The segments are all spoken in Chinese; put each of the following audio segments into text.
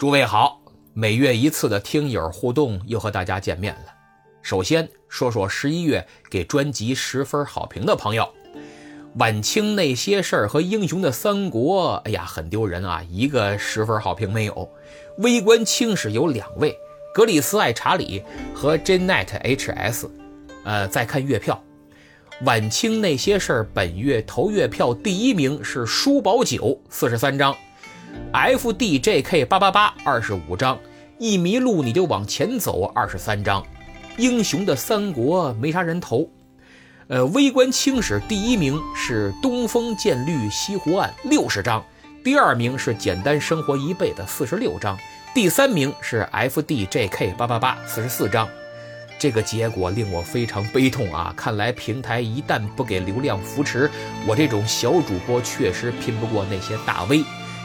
诸位好，每月一次的听友互动又和大家见面了。首先说说十一月给专辑十分好评的朋友，晚清那些事儿和英雄的三国，哎呀，很丢人啊，一个十分好评没有。微观清史有两位，格里斯爱查理和 Janet HS。呃，再看月票，晚清那些事儿本月投月票第一名是书宝九四十三张。F D J K 八八八二十五张，一迷路你就往前走二十三张，英雄的三国没啥人投。呃，微观清史第一名是东风渐绿西湖岸六十张，第二名是简单生活一辈子四十六张，第三名是 F D J K 八八八四十四张。这个结果令我非常悲痛啊！看来平台一旦不给流量扶持，我这种小主播确实拼不过那些大 V。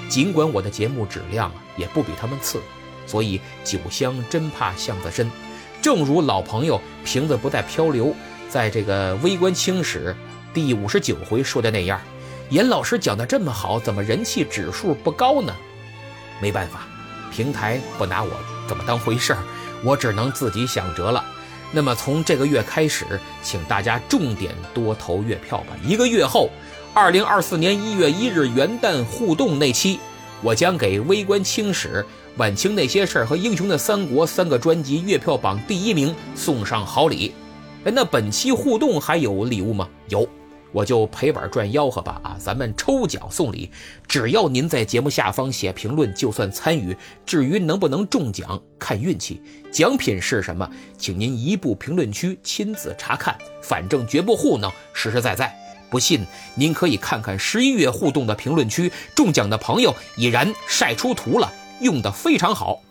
尽管我的节目质量啊也不比他们次，所以酒香真怕巷子深。正如老朋友瓶子不再漂流，在这个微观清史第五十九回说的那样，严老师讲的这么好，怎么人气指数不高呢？没办法，平台不拿我怎么当回事儿，我只能自己想辙了。那么从这个月开始，请大家重点多投月票吧。一个月后。二零二四年一月一日元旦互动那期，我将给《微观清史》《晚清那些事儿》和《英雄的三国》三个专辑月票榜第一名送上好礼。哎，那本期互动还有礼物吗？有，我就赔本赚吆喝吧啊！咱们抽奖送礼，只要您在节目下方写评论，就算参与。至于能不能中奖，看运气。奖品是什么？请您移步评论区亲自查看，反正绝不糊弄，实实在在。不信，您可以看看十一月互动的评论区，中奖的朋友已然晒出图了，用的非常好。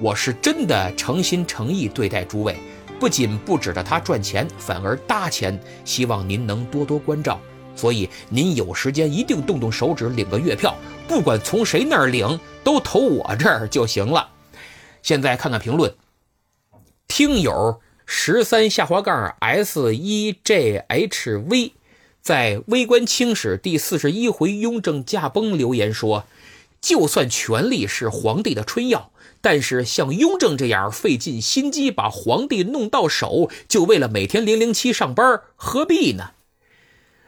我是真的诚心诚意对待诸位，不仅不指着他赚钱，反而搭钱。希望您能多多关照。所以您有时间一定动动手指领个月票，不管从谁那儿领，都投我这儿就行了。现在看看评论，听友十三下滑杠 S 一 J H V。在《微观清史》第四十一回，雍正驾崩留言说：“就算权力是皇帝的春药，但是像雍正这样费尽心机把皇帝弄到手，就为了每天零零七上班，何必呢？”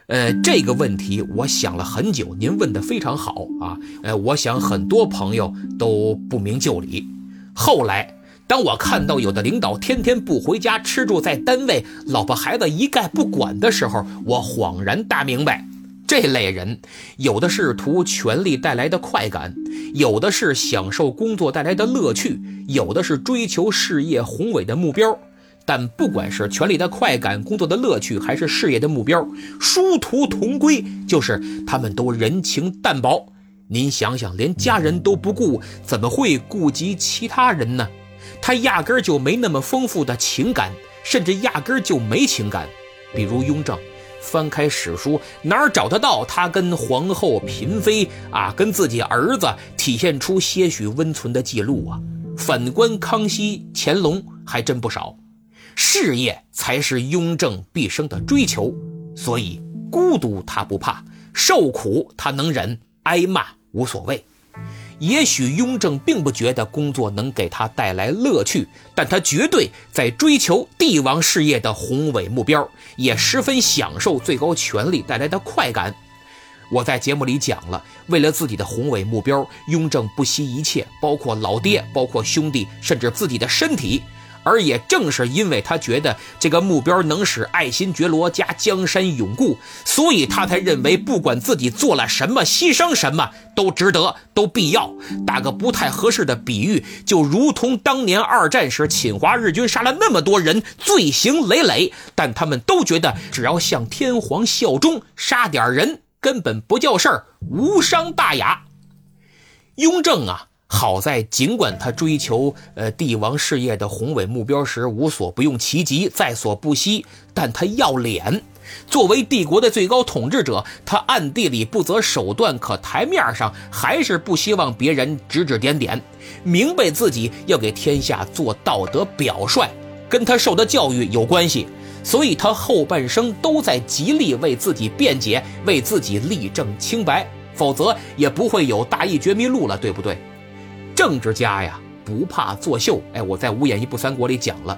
呃，这个问题我想了很久，您问的非常好啊。呃，我想很多朋友都不明就里，后来。当我看到有的领导天天不回家，吃住在单位，老婆孩子一概不管的时候，我恍然大明白，这类人有的是图权力带来的快感，有的是享受工作带来的乐趣，有的是追求事业宏伟的目标。但不管是权力的快感、工作的乐趣，还是事业的目标，殊途同归，就是他们都人情淡薄。您想想，连家人都不顾，怎么会顾及其他人呢？他压根儿就没那么丰富的情感，甚至压根儿就没情感。比如雍正，翻开史书，哪儿找得到他跟皇后、嫔妃啊，跟自己儿子体现出些许温存的记录啊？反观康熙、乾隆，还真不少。事业才是雍正毕生的追求，所以孤独他不怕，受苦他能忍，挨骂无所谓。也许雍正并不觉得工作能给他带来乐趣，但他绝对在追求帝王事业的宏伟目标，也十分享受最高权力带来的快感。我在节目里讲了，为了自己的宏伟目标，雍正不惜一切，包括老爹，包括兄弟，甚至自己的身体。而也正是因为他觉得这个目标能使爱新觉罗家江山永固，所以他才认为不管自己做了什么，牺牲什么都值得，都必要。打个不太合适的比喻，就如同当年二战时侵华日军杀了那么多人，罪行累累，但他们都觉得只要向天皇效忠，杀点人根本不叫事儿，无伤大雅。雍正啊。好在，尽管他追求呃帝王事业的宏伟目标时无所不用其极，在所不惜，但他要脸。作为帝国的最高统治者，他暗地里不择手段，可台面上还是不希望别人指指点点。明白自己要给天下做道德表率，跟他受的教育有关系，所以他后半生都在极力为自己辩解，为自己立正清白，否则也不会有《大义觉迷录》了，对不对？政治家呀，不怕作秀。哎，我在《五眼一部三国》里讲了，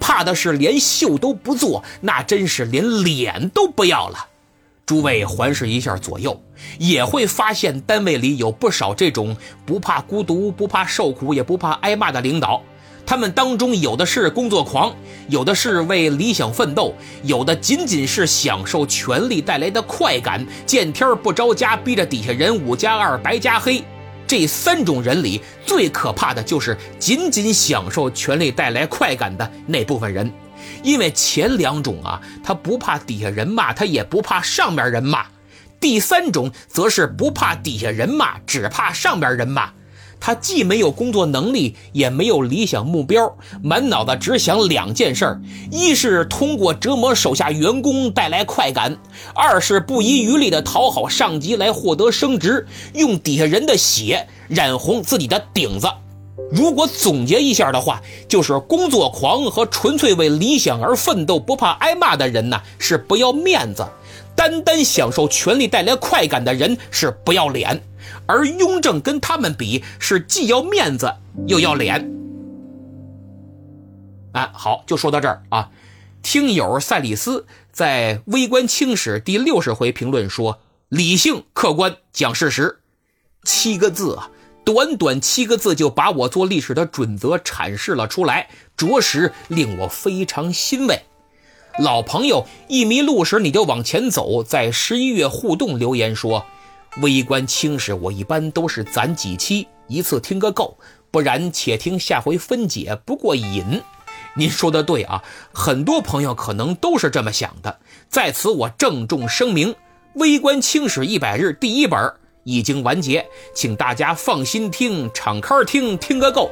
怕的是连秀都不做，那真是连脸都不要了。诸位环视一下左右，也会发现单位里有不少这种不怕孤独、不怕受苦、也不怕挨骂的领导。他们当中有的是工作狂，有的是为理想奋斗，有的仅仅是享受权力带来的快感，见天不着家，逼着底下人五加二白加黑。这三种人里最可怕的就是仅仅享受权力带来快感的那部分人。因为前两种啊，他不怕底下人骂，他也不怕上面人骂；第三种则是不怕底下人骂，只怕上面人骂。他既没有工作能力，也没有理想目标，满脑子只想两件事：一是通过折磨手下员工带来快感；二是不遗余力的讨好上级来获得升职，用底下人的血染红自己的顶子。如果总结一下的话，就是工作狂和纯粹为理想而奋斗、不怕挨骂的人呢，是不要面子；单单享受权力带来快感的人是不要脸。而雍正跟他们比，是既要面子又要脸。啊，好，就说到这儿啊。听友赛里斯在《微观清史》第六十回评论说：“理性、客观、讲事实。”七个字啊。短短七个字就把我做历史的准则阐释了出来，着实令我非常欣慰。老朋友一迷路时你就往前走，在十一月互动留言说：“微观清史我一般都是攒几期，一次听个够，不然且听下回分解不过瘾。”您说的对啊，很多朋友可能都是这么想的。在此我郑重声明，《微观清史一百日》第一本。已经完结，请大家放心听，敞开听，听个够。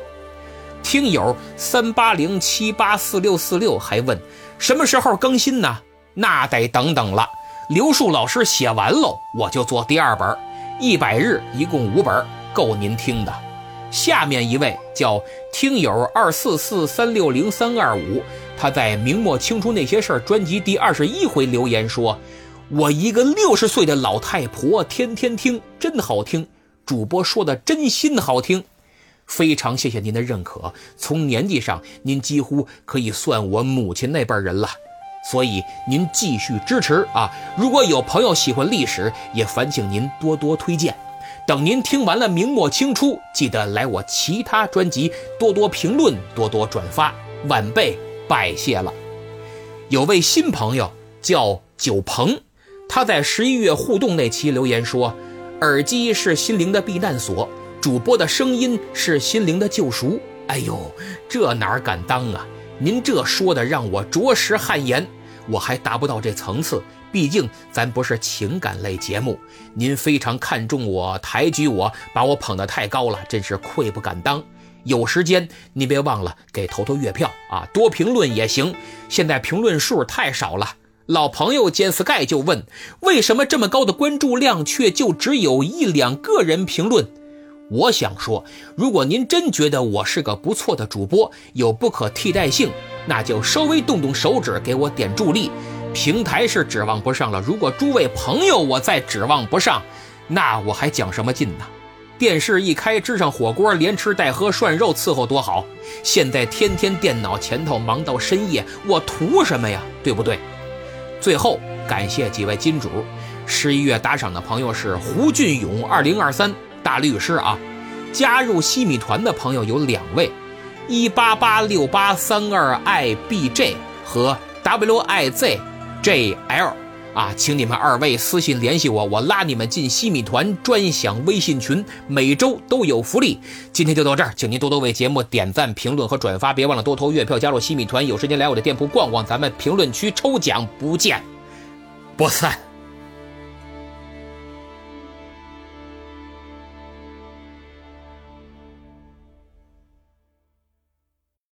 听友三八零七八四六四六还问什么时候更新呢？那得等等了。刘树老师写完喽，我就做第二本，一百日一共五本，够您听的。下面一位叫听友二四四三六零三二五，他在《明末清初那些事儿》专辑第二十一回留言说。我一个六十岁的老太婆，天天听，真好听。主播说的真心好听，非常谢谢您的认可。从年纪上，您几乎可以算我母亲那辈人了，所以您继续支持啊！如果有朋友喜欢历史，也烦请您多多推荐。等您听完了明末清初，记得来我其他专辑多多评论，多多转发，晚辈拜谢了。有位新朋友叫九鹏。他在十一月互动那期留言说：“耳机是心灵的避难所，主播的声音是心灵的救赎。”哎呦，这哪敢当啊！您这说的让我着实汗颜。我还达不到这层次，毕竟咱不是情感类节目。您非常看重我，抬举我，把我捧得太高了，真是愧不敢当。有时间您别忘了给投投月票啊，多评论也行。现在评论数太少了。老朋友兼 sky 就问：为什么这么高的关注量，却就只有一两个人评论？我想说，如果您真觉得我是个不错的主播，有不可替代性，那就稍微动动手指给我点助力。平台是指望不上了，如果诸位朋友我再指望不上，那我还讲什么劲呢？电视一开，支上火锅，连吃带喝涮肉伺候多好。现在天天电脑前头忙到深夜，我图什么呀？对不对？最后感谢几位金主，十一月打赏的朋友是胡俊勇二零二三大律师啊，加入西米团的朋友有两位，一八八六八三二 i b j 和 w i z j l 啊，请你们二位私信联系我，我拉你们进西米团专享微信群，每周都有福利。今天就到这儿，请您多多为节目点赞、评论和转发，别忘了多投月票加入西米团。有时间来我的店铺逛逛，咱们评论区抽奖不见不散。